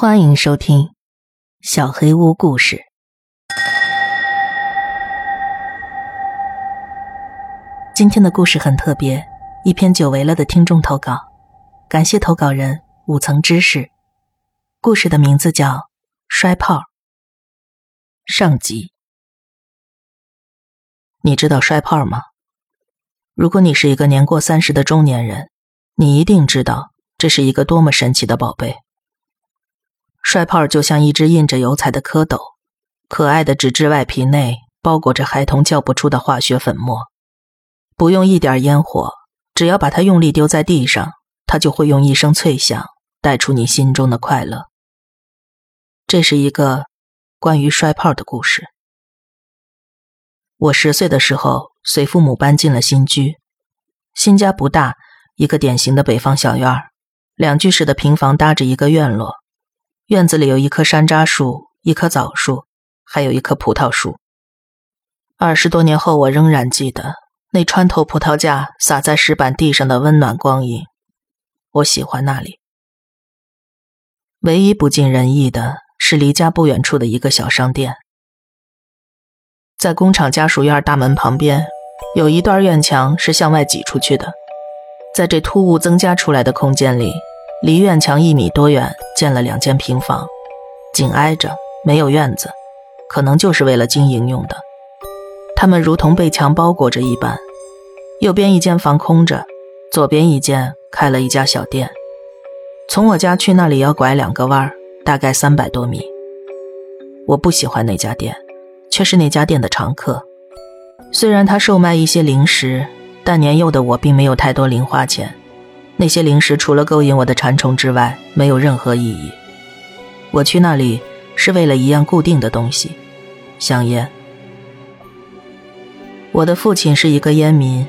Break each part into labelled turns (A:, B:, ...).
A: 欢迎收听《小黑屋故事》。今天的故事很特别，一篇久违了的听众投稿，感谢投稿人五层知识。故事的名字叫《摔炮》。上集，你知道摔炮吗？如果你是一个年过三十的中年人，你一定知道这是一个多么神奇的宝贝。摔炮就像一只印着油彩的蝌蚪，可爱的纸质外皮内包裹着孩童叫不出的化学粉末，不用一点烟火，只要把它用力丢在地上，它就会用一声脆响带出你心中的快乐。这是一个关于摔炮的故事。我十岁的时候，随父母搬进了新居，新家不大，一个典型的北方小院儿，两居室的平房搭着一个院落。院子里有一棵山楂树，一棵枣树，还有一棵葡萄树。二十多年后，我仍然记得那穿透葡萄架洒在石板地上的温暖光影。我喜欢那里。唯一不尽人意的是离家不远处的一个小商店。在工厂家属院大门旁边，有一段院墙是向外挤出去的，在这突兀增加出来的空间里。离院墙一米多远，建了两间平房，紧挨着，没有院子，可能就是为了经营用的。它们如同被墙包裹着一般。右边一间房空着，左边一间开了一家小店。从我家去那里要拐两个弯儿大概三百多米。我不喜欢那家店，却是那家店的常客。虽然他售卖一些零食，但年幼的我并没有太多零花钱。那些零食除了勾引我的馋虫之外，没有任何意义。我去那里是为了一样固定的东西——香烟。我的父亲是一个烟民，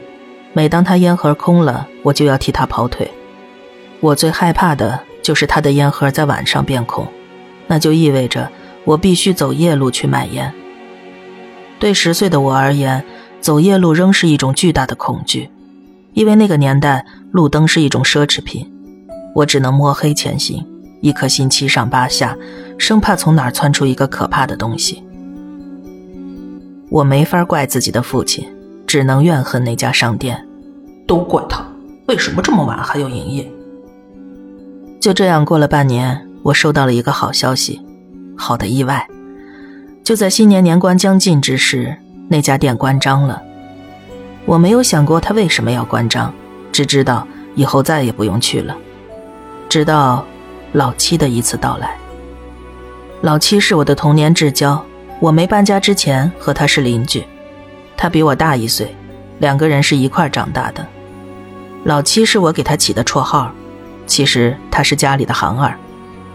A: 每当他烟盒空了，我就要替他跑腿。我最害怕的就是他的烟盒在晚上变空，那就意味着我必须走夜路去买烟。对十岁的我而言，走夜路仍是一种巨大的恐惧。因为那个年代，路灯是一种奢侈品，我只能摸黑前行，一颗心七上八下，生怕从哪儿窜出一个可怕的东西。我没法怪自己的父亲，只能怨恨那家商店，
B: 都怪他，为什么这么晚还要营业？
A: 就这样过了半年，我收到了一个好消息，好的意外。就在新年年关将近之时，那家店关张了。我没有想过他为什么要关张，只知道以后再也不用去了。直到老七的一次到来。老七是我的童年至交，我没搬家之前和他是邻居，他比我大一岁，两个人是一块长大的。老七是我给他起的绰号，其实他是家里的行二，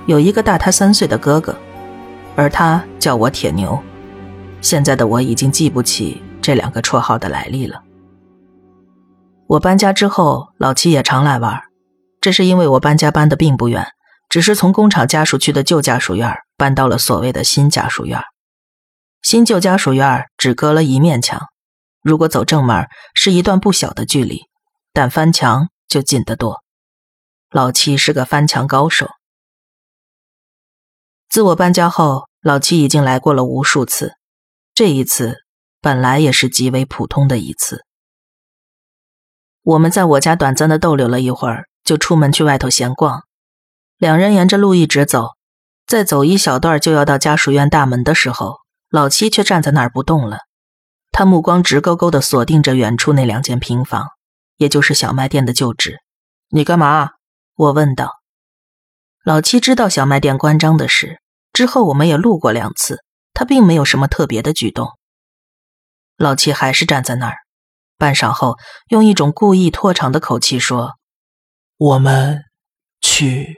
A: 有一个大他三岁的哥哥，而他叫我铁牛。现在的我已经记不起这两个绰号的来历了。我搬家之后，老七也常来玩。这是因为我搬家搬的并不远，只是从工厂家属区的旧家属院搬到了所谓的新家属院。新旧家属院只隔了一面墙，如果走正门是一段不小的距离，但翻墙就近得多。老七是个翻墙高手。自我搬家后，老七已经来过了无数次，这一次本来也是极为普通的一次。我们在我家短暂的逗留了一会儿，就出门去外头闲逛。两人沿着路一直走，再走一小段就要到家属院大门的时候，老七却站在那儿不动了。他目光直勾勾地锁定着远处那两间平房，也就是小卖店的旧址。
B: 你干嘛？
A: 我问道。老七知道小卖店关张的事，之后我们也路过两次，他并没有什么特别的举动。老七还是站在那儿。半晌后，用一种故意拖长的口气说：“
B: 我们去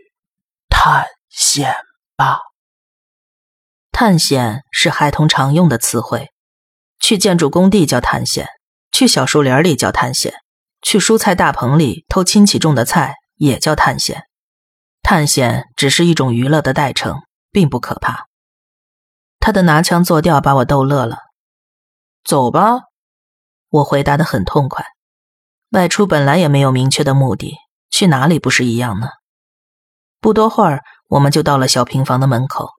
B: 探险吧。”
A: 探险是孩童常用的词汇，去建筑工地叫探险，去小树林里叫探险，去蔬菜大棚里偷亲戚种的菜也叫探险。探险只是一种娱乐的代称，并不可怕。他的拿腔作调把我逗乐了。
B: 走吧。
A: 我回答的很痛快，外出本来也没有明确的目的，去哪里不是一样呢？不多会儿，我们就到了小平房的门口。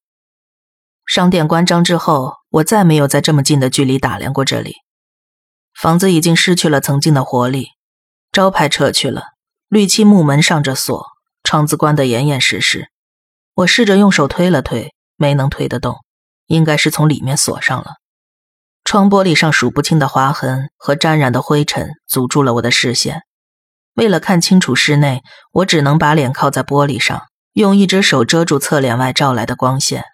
A: 商店关张之后，我再没有在这么近的距离打量过这里。房子已经失去了曾经的活力，招牌撤去了，绿漆木门上着锁，窗子关得严严实实。我试着用手推了推，没能推得动，应该是从里面锁上了。窗玻璃上数不清的划痕和沾染的灰尘阻住了我的视线。为了看清楚室内，我只能把脸靠在玻璃上，用一只手遮住侧脸外照来的光线。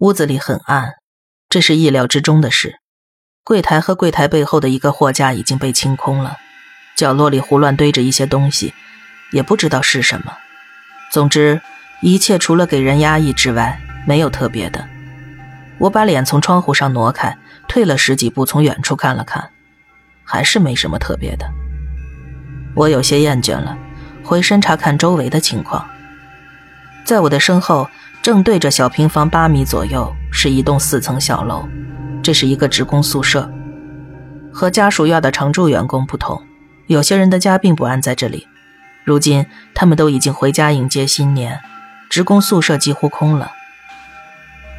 A: 屋子里很暗，这是意料之中的事。柜台和柜台背后的一个货架已经被清空了，角落里胡乱堆着一些东西，也不知道是什么。总之，一切除了给人压抑之外，没有特别的。我把脸从窗户上挪开，退了十几步，从远处看了看，还是没什么特别的。我有些厌倦了，回身查看周围的情况。在我的身后。正对着小平房八米左右是一栋四层小楼，这是一个职工宿舍。和家属院的常住员工不同，有些人的家并不安在这里。如今他们都已经回家迎接新年，职工宿舍几乎空了。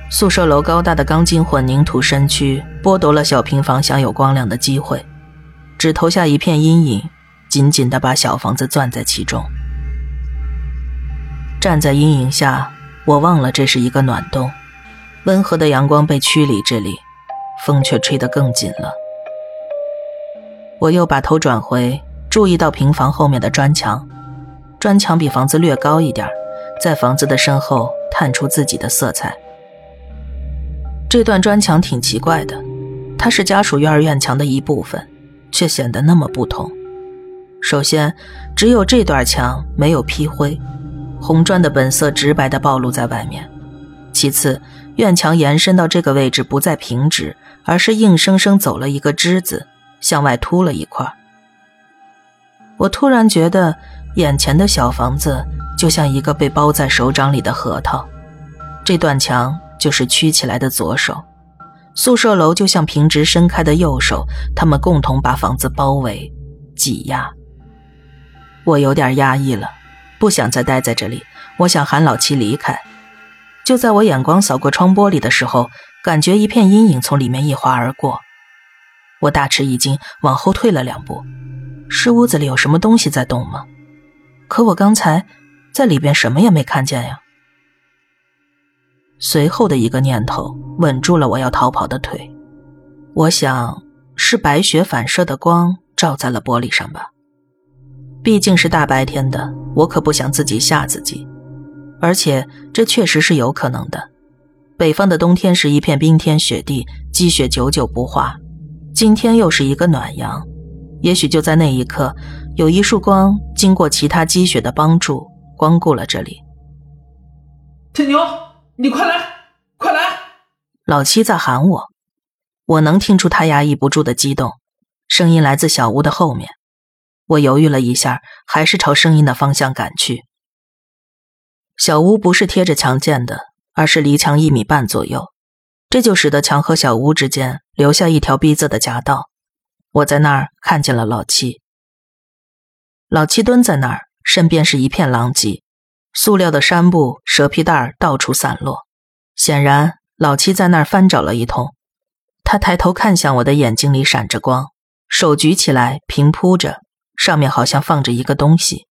A: 宿舍楼高大的钢筋混凝土身躯剥夺了小平房享有光亮的机会，只投下一片阴影，紧紧地把小房子攥在其中。站在阴影下。我忘了这是一个暖冬，温和的阳光被驱离这里，风却吹得更紧了。我又把头转回，注意到平房后面的砖墙，砖墙比房子略高一点，在房子的身后探出自己的色彩。这段砖墙挺奇怪的，它是家属院院墙的一部分，却显得那么不同。首先，只有这段墙没有劈灰。红砖的本色直白地暴露在外面。其次，院墙延伸到这个位置不再平直，而是硬生生走了一个之字，向外凸了一块。我突然觉得，眼前的小房子就像一个被包在手掌里的核桃，这段墙就是曲起来的左手，宿舍楼就像平直伸开的右手，他们共同把房子包围、挤压。我有点压抑了。不想再待在这里，我想喊老七离开。就在我眼光扫过窗玻璃的时候，感觉一片阴影从里面一划而过，我大吃一惊，往后退了两步。是屋子里有什么东西在动吗？可我刚才在里边什么也没看见呀。随后的一个念头稳住了我要逃跑的腿，我想是白雪反射的光照在了玻璃上吧。毕竟是大白天的，我可不想自己吓自己，而且这确实是有可能的。北方的冬天是一片冰天雪地，积雪久久不化。今天又是一个暖阳，也许就在那一刻，有一束光经过其他积雪的帮助，光顾了这里。
B: 天牛，你快来，快来！
A: 老七在喊我，我能听出他压抑不住的激动，声音来自小屋的后面。我犹豫了一下，还是朝声音的方向赶去。小屋不是贴着墙建的，而是离墙一米半左右，这就使得墙和小屋之间留下一条逼仄的夹道。我在那儿看见了老七。老七蹲在那儿，身边是一片狼藉，塑料的衫布、蛇皮袋到处散落。显然，老七在那儿翻找了一通。他抬头看向我的眼睛里闪着光，手举起来平铺着。上面好像放着一个东西，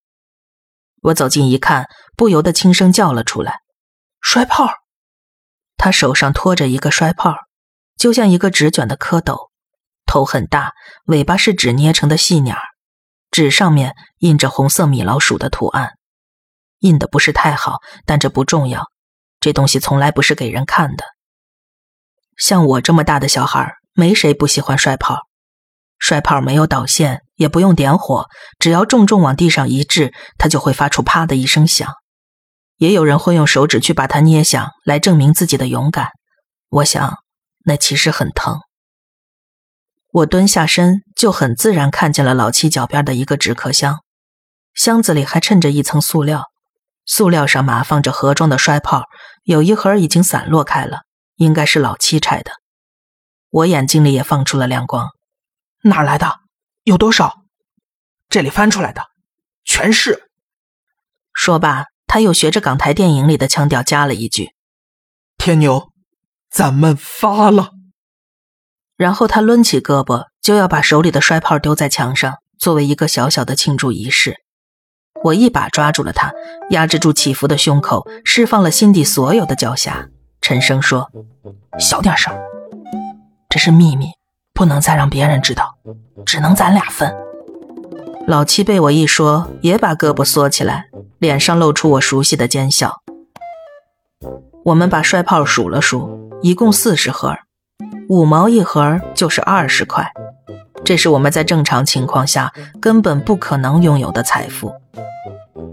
A: 我走近一看，不由得轻声叫了出来：“摔炮！”他手上托着一个摔炮，就像一个纸卷的蝌蚪，头很大，尾巴是纸捏成的细鸟，纸上面印着红色米老鼠的图案，印的不是太好，但这不重要。这东西从来不是给人看的。像我这么大的小孩，没谁不喜欢摔炮。摔炮没有导线，也不用点火，只要重重往地上一掷，它就会发出啪的一声响。也有人会用手指去把它捏响，来证明自己的勇敢。我想，那其实很疼。我蹲下身，就很自然看见了老七脚边的一个纸壳箱，箱子里还衬着一层塑料，塑料上码放着盒装的摔炮，有一盒已经散落开了，应该是老七拆的。我眼睛里也放出了亮光。
B: 哪来的？有多少？这里翻出来的，全是。
A: 说罢，他又学着港台电影里的腔调加了一句：“
C: 天牛，咱们发了。”
A: 然后他抡起胳膊就要把手里的摔炮丢在墙上，作为一个小小的庆祝仪式。我一把抓住了他，压制住起伏的胸口，释放了心底所有的狡黠，沉声说：“
B: 小点声，这是秘密，不能再让别人知道，只能咱俩分。”
A: 老七被我一说，也把胳膊缩起来，脸上露出我熟悉的奸笑。我们把摔炮数了数，一共四十盒，五毛一盒就是二十块，这是我们在正常情况下根本不可能拥有的财富。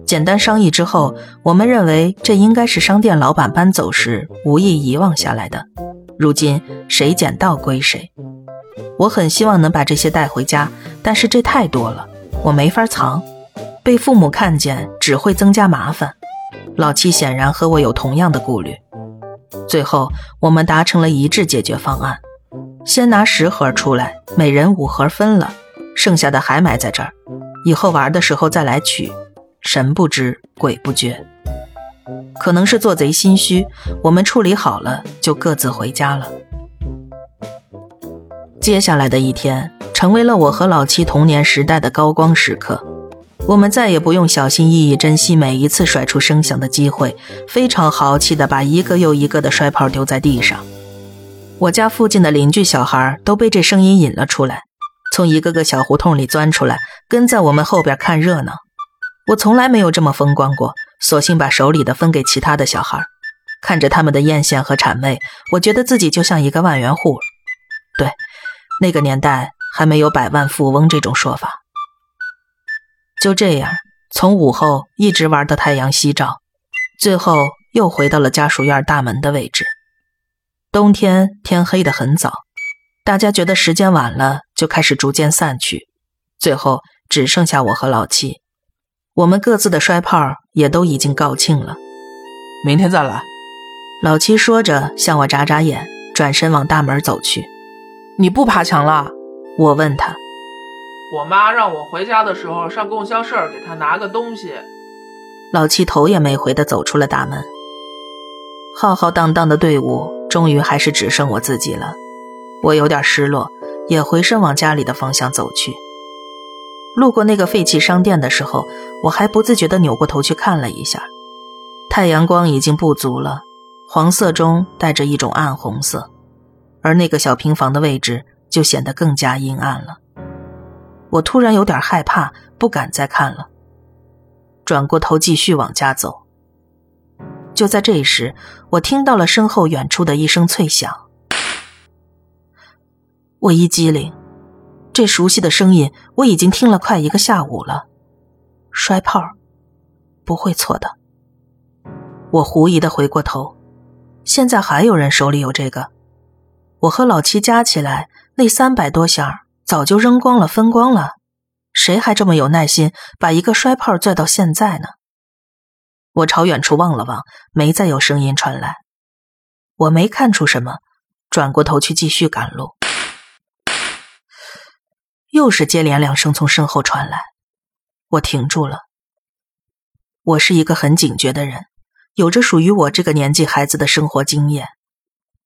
A: 简单商议之后，我们认为这应该是商店老板搬走时无意遗忘下来的，如今谁捡到归谁。我很希望能把这些带回家，但是这太多了。我没法藏，被父母看见只会增加麻烦。老七显然和我有同样的顾虑。最后，我们达成了一致解决方案：先拿十盒出来，每人五盒分了，剩下的还埋在这儿，以后玩的时候再来取。神不知鬼不觉，可能是做贼心虚，我们处理好了就各自回家了。接下来的一天。成为了我和老七童年时代的高光时刻，我们再也不用小心翼翼珍惜每一次甩出声响的机会，非常豪气的把一个又一个的摔炮丢在地上。我家附近的邻居小孩都被这声音引了出来，从一个个小胡同里钻出来，跟在我们后边看热闹。我从来没有这么风光过，索性把手里的分给其他的小孩，看着他们的艳羡和谄媚，我觉得自己就像一个万元户。对，那个年代。还没有百万富翁这种说法。就这样，从午后一直玩到太阳西照，最后又回到了家属院大门的位置。冬天天黑得很早，大家觉得时间晚了，就开始逐渐散去。最后只剩下我和老七，我们各自的摔炮也都已经告罄了。
C: 明天再来。
A: 老七说着，向我眨眨眼，转身往大门走去。
C: 你不爬墙了？
A: 我问他：“
D: 我妈让我回家的时候上供销社给她拿个东西。”
A: 老七头也没回的走出了大门。浩浩荡荡的队伍终于还是只剩我自己了，我有点失落，也回身往家里的方向走去。路过那个废弃商店的时候，我还不自觉地扭过头去看了一下，太阳光已经不足了，黄色中带着一种暗红色，而那个小平房的位置。就显得更加阴暗了。我突然有点害怕，不敢再看了，转过头继续往家走。就在这时，我听到了身后远处的一声脆响。我一激灵，这熟悉的声音我已经听了快一个下午了。摔炮，不会错的。我狐疑的回过头，现在还有人手里有这个。我和老七加起来。那三百多箱早就扔光了，分光了，谁还这么有耐心把一个摔炮拽到现在呢？我朝远处望了望，没再有声音传来。我没看出什么，转过头去继续赶路。又是接连两声从身后传来，我停住了。我是一个很警觉的人，有着属于我这个年纪孩子的生活经验，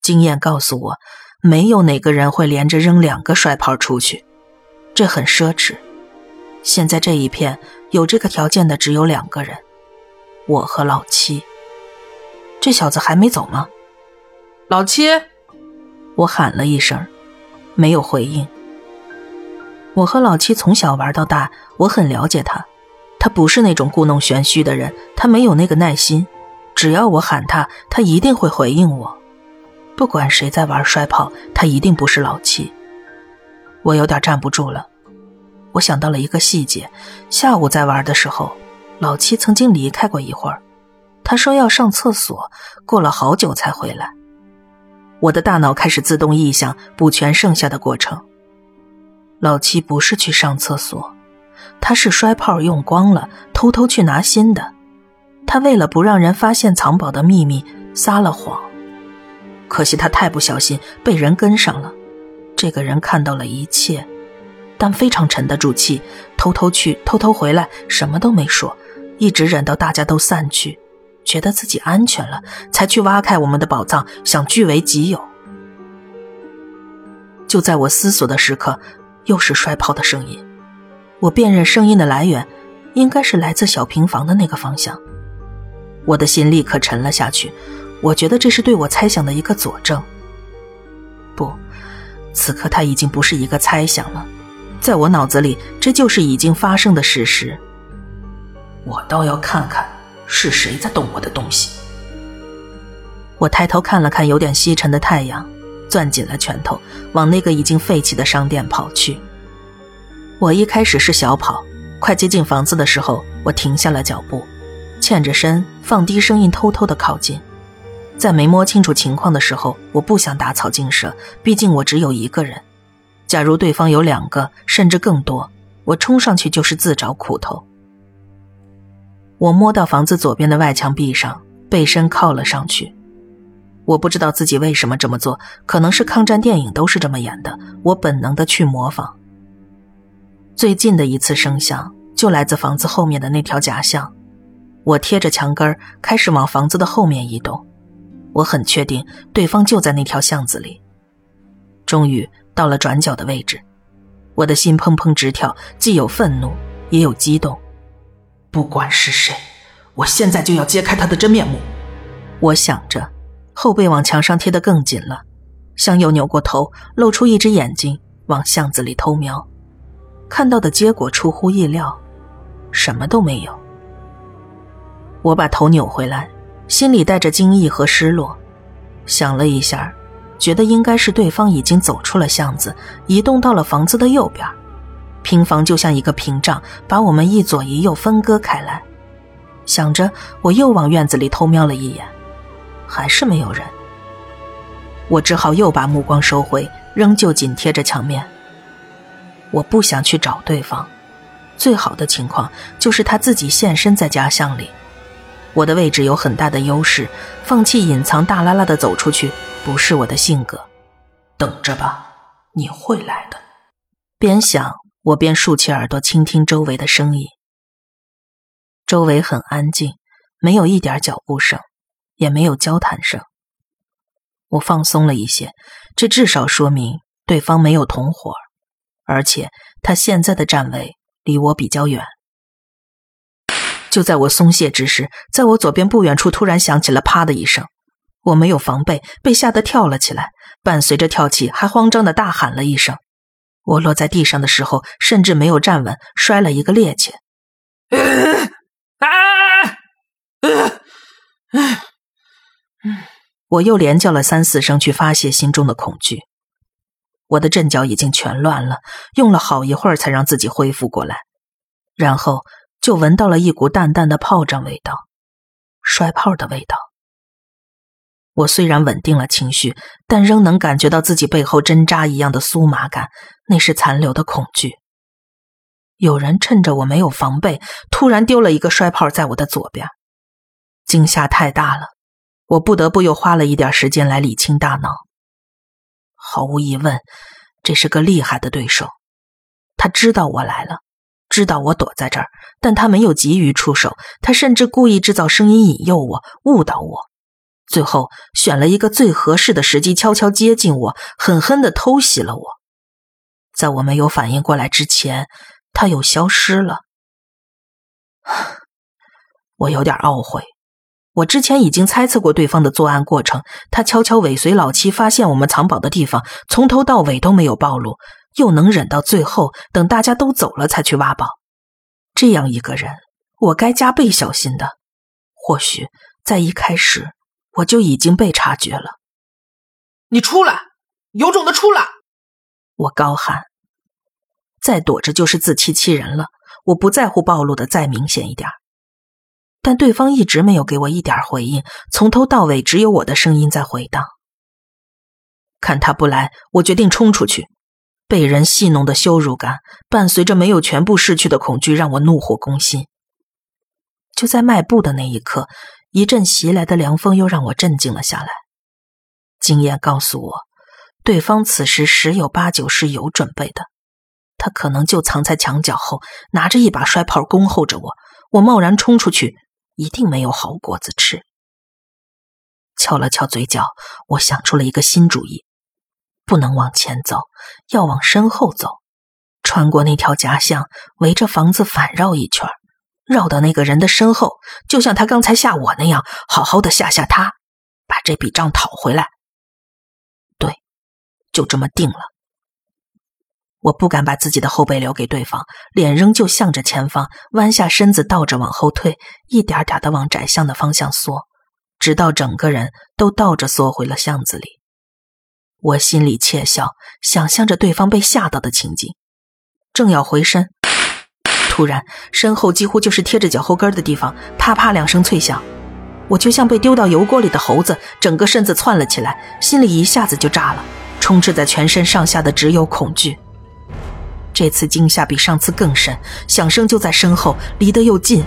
A: 经验告诉我。没有哪个人会连着扔两个摔炮出去，这很奢侈。现在这一片有这个条件的只有两个人，我和老七。这小子还没走吗？
D: 老七，
A: 我喊了一声，没有回应。我和老七从小玩到大，我很了解他，他不是那种故弄玄虚的人，他没有那个耐心。只要我喊他，他一定会回应我。不管谁在玩摔炮，他一定不是老七。我有点站不住了。我想到了一个细节：下午在玩的时候，老七曾经离开过一会儿。他说要上厕所，过了好久才回来。我的大脑开始自动臆想补全剩下的过程。老七不是去上厕所，他是摔炮用光了，偷偷去拿新的。他为了不让人发现藏宝的秘密，撒了谎。可惜他太不小心，被人跟上了。这个人看到了一切，但非常沉得住气，偷偷去，偷偷回来，什么都没说，一直忍到大家都散去，觉得自己安全了，才去挖开我们的宝藏，想据为己有。就在我思索的时刻，又是摔炮的声音。我辨认声音的来源，应该是来自小平房的那个方向。我的心立刻沉了下去。我觉得这是对我猜想的一个佐证。不，此刻它已经不是一个猜想了，在我脑子里，这就是已经发生的事实。
B: 我倒要看看是谁在动我的东西。
A: 我抬头看了看有点西沉的太阳，攥紧了拳头，往那个已经废弃的商店跑去。我一开始是小跑，快接近房子的时候，我停下了脚步，欠着身，放低声音，偷偷的靠近。在没摸清楚情况的时候，我不想打草惊蛇，毕竟我只有一个人。假如对方有两个，甚至更多，我冲上去就是自找苦头。我摸到房子左边的外墙壁上，背身靠了上去。我不知道自己为什么这么做，可能是抗战电影都是这么演的，我本能的去模仿。最近的一次声响就来自房子后面的那条假巷，我贴着墙根开始往房子的后面移动，我很确定对方就在那条巷子里。终于到了转角的位置，我的心砰砰直跳，既有愤怒也有激动。
B: 不管是谁，我现在就要揭开他的真面目。
A: 我想着，后背往墙上贴得更紧了，向右扭过头，露出一只眼睛往巷子里偷瞄。看到的结果出乎意料，什么都没有。我把头扭回来，心里带着惊异和失落。想了一下，觉得应该是对方已经走出了巷子，移动到了房子的右边。平房就像一个屏障，把我们一左一右分割开来。想着，我又往院子里偷瞄了一眼，还是没有人。我只好又把目光收回，仍旧紧贴着墙面。我不想去找对方，最好的情况就是他自己现身在家乡里。我的位置有很大的优势，放弃隐藏，大拉拉的走出去不是我的性格。
B: 等着吧，你会来的。
A: 边想我便竖起耳朵倾听周围的声音。周围很安静，没有一点脚步声，也没有交谈声。我放松了一些，这至少说明对方没有同伙。而且他现在的站位离我比较远。就在我松懈之时，在我左边不远处突然响起了“啪”的一声，我没有防备，被吓得跳了起来，伴随着跳起，还慌张的大喊了一声。我落在地上的时候，甚至没有站稳，摔了一个趔趄。啊我又连叫了三四声，去发泄心中的恐惧。我的阵脚已经全乱了，用了好一会儿才让自己恢复过来，然后就闻到了一股淡淡的炮仗味道，摔炮的味道。我虽然稳定了情绪，但仍能感觉到自己背后针扎一样的酥麻感，那是残留的恐惧。有人趁着我没有防备，突然丢了一个摔炮在我的左边，惊吓太大了，我不得不又花了一点时间来理清大脑。毫无疑问，这是个厉害的对手。他知道我来了，知道我躲在这儿，但他没有急于出手。他甚至故意制造声音引诱我，误导我，最后选了一个最合适的时机，悄悄接近我，狠狠的偷袭了我。在我没有反应过来之前，他又消失了。我有点懊悔。我之前已经猜测过对方的作案过程，他悄悄尾随老七，发现我们藏宝的地方，从头到尾都没有暴露，又能忍到最后，等大家都走了才去挖宝。这样一个人，我该加倍小心的。或许在一开始我就已经被察觉了。
D: 你出来，有种的出来！
A: 我高喊。再躲着就是自欺欺人了。我不在乎暴露的再明显一点。但对方一直没有给我一点回应，从头到尾只有我的声音在回荡。看他不来，我决定冲出去。被人戏弄的羞辱感，伴随着没有全部逝去的恐惧，让我怒火攻心。就在迈步的那一刻，一阵袭来的凉风又让我镇静了下来。经验告诉我，对方此时十有八九是有准备的，他可能就藏在墙角后，拿着一把摔炮恭候着我。我贸然冲出去，一定没有好果子吃。翘了翘嘴角，我想出了一个新主意：不能往前走，要往身后走，穿过那条夹巷，围着房子反绕一圈，绕到那个人的身后，就像他刚才吓我那样，好好的吓吓他，把这笔账讨回来。对，就这么定了。我不敢把自己的后背留给对方，脸仍旧向着前方，弯下身子，倒着往后退，一点点的往窄巷的方向缩，直到整个人都倒着缩回了巷子里。我心里窃笑，想象着对方被吓到的情景，正要回身，突然身后几乎就是贴着脚后跟的地方，啪啪两声脆响，我就像被丢到油锅里的猴子，整个身子窜了起来，心里一下子就炸了，充斥在全身上下的只有恐惧。这次惊吓比上次更深，响声就在身后，离得又近。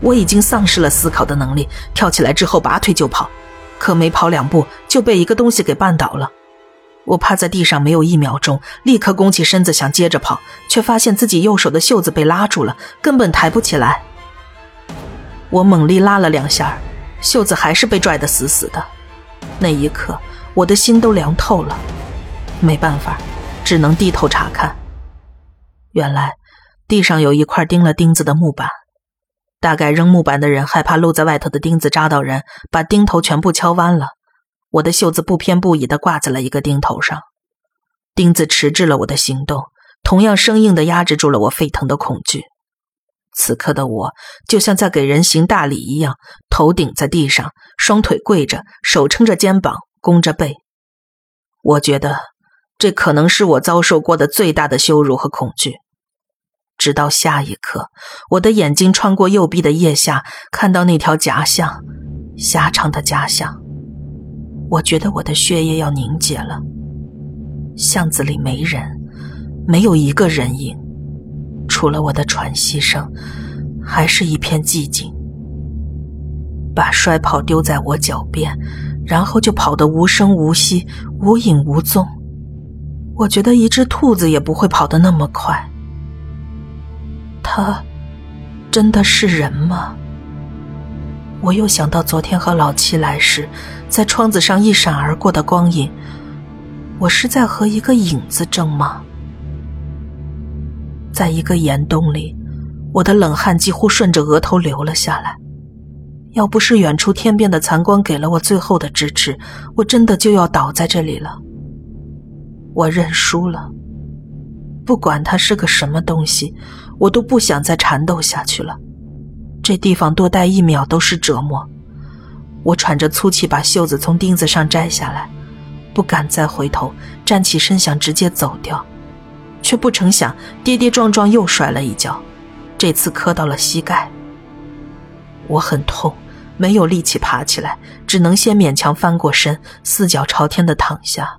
A: 我已经丧失了思考的能力，跳起来之后拔腿就跑，可没跑两步就被一个东西给绊倒了。我趴在地上没有一秒钟，立刻弓起身子想接着跑，却发现自己右手的袖子被拉住了，根本抬不起来。我猛力拉了两下，袖子还是被拽得死死的。那一刻，我的心都凉透了。没办法，只能低头查看。原来地上有一块钉了钉子的木板，大概扔木板的人害怕露在外头的钉子扎到人，把钉头全部敲弯了。我的袖子不偏不倚地挂在了一个钉头上，钉子迟滞了我的行动，同样生硬地压制住了我沸腾的恐惧。此刻的我就像在给人行大礼一样，头顶在地上，双腿跪着，手撑着肩膀，弓着背。我觉得。这可能是我遭受过的最大的羞辱和恐惧。直到下一刻，我的眼睛穿过右臂的腋下，看到那条夹巷，狭长的夹巷，我觉得我的血液要凝结了。巷子里没人，没有一个人影，除了我的喘息声，还是一片寂静。把摔跑丢在我脚边，然后就跑得无声无息，无影无踪。我觉得一只兔子也不会跑得那么快。他真的是人吗？我又想到昨天和老七来时，在窗子上一闪而过的光影。我是在和一个影子争吗？在一个岩洞里，我的冷汗几乎顺着额头流了下来。要不是远处天边的残光给了我最后的支持，我真的就要倒在这里了。我认输了，不管它是个什么东西，我都不想再缠斗下去了。这地方多待一秒都是折磨。我喘着粗气，把袖子从钉子上摘下来，不敢再回头，站起身想直接走掉，却不成想跌跌撞撞又摔了一跤，这次磕到了膝盖。我很痛，没有力气爬起来，只能先勉强翻过身，四脚朝天的躺下。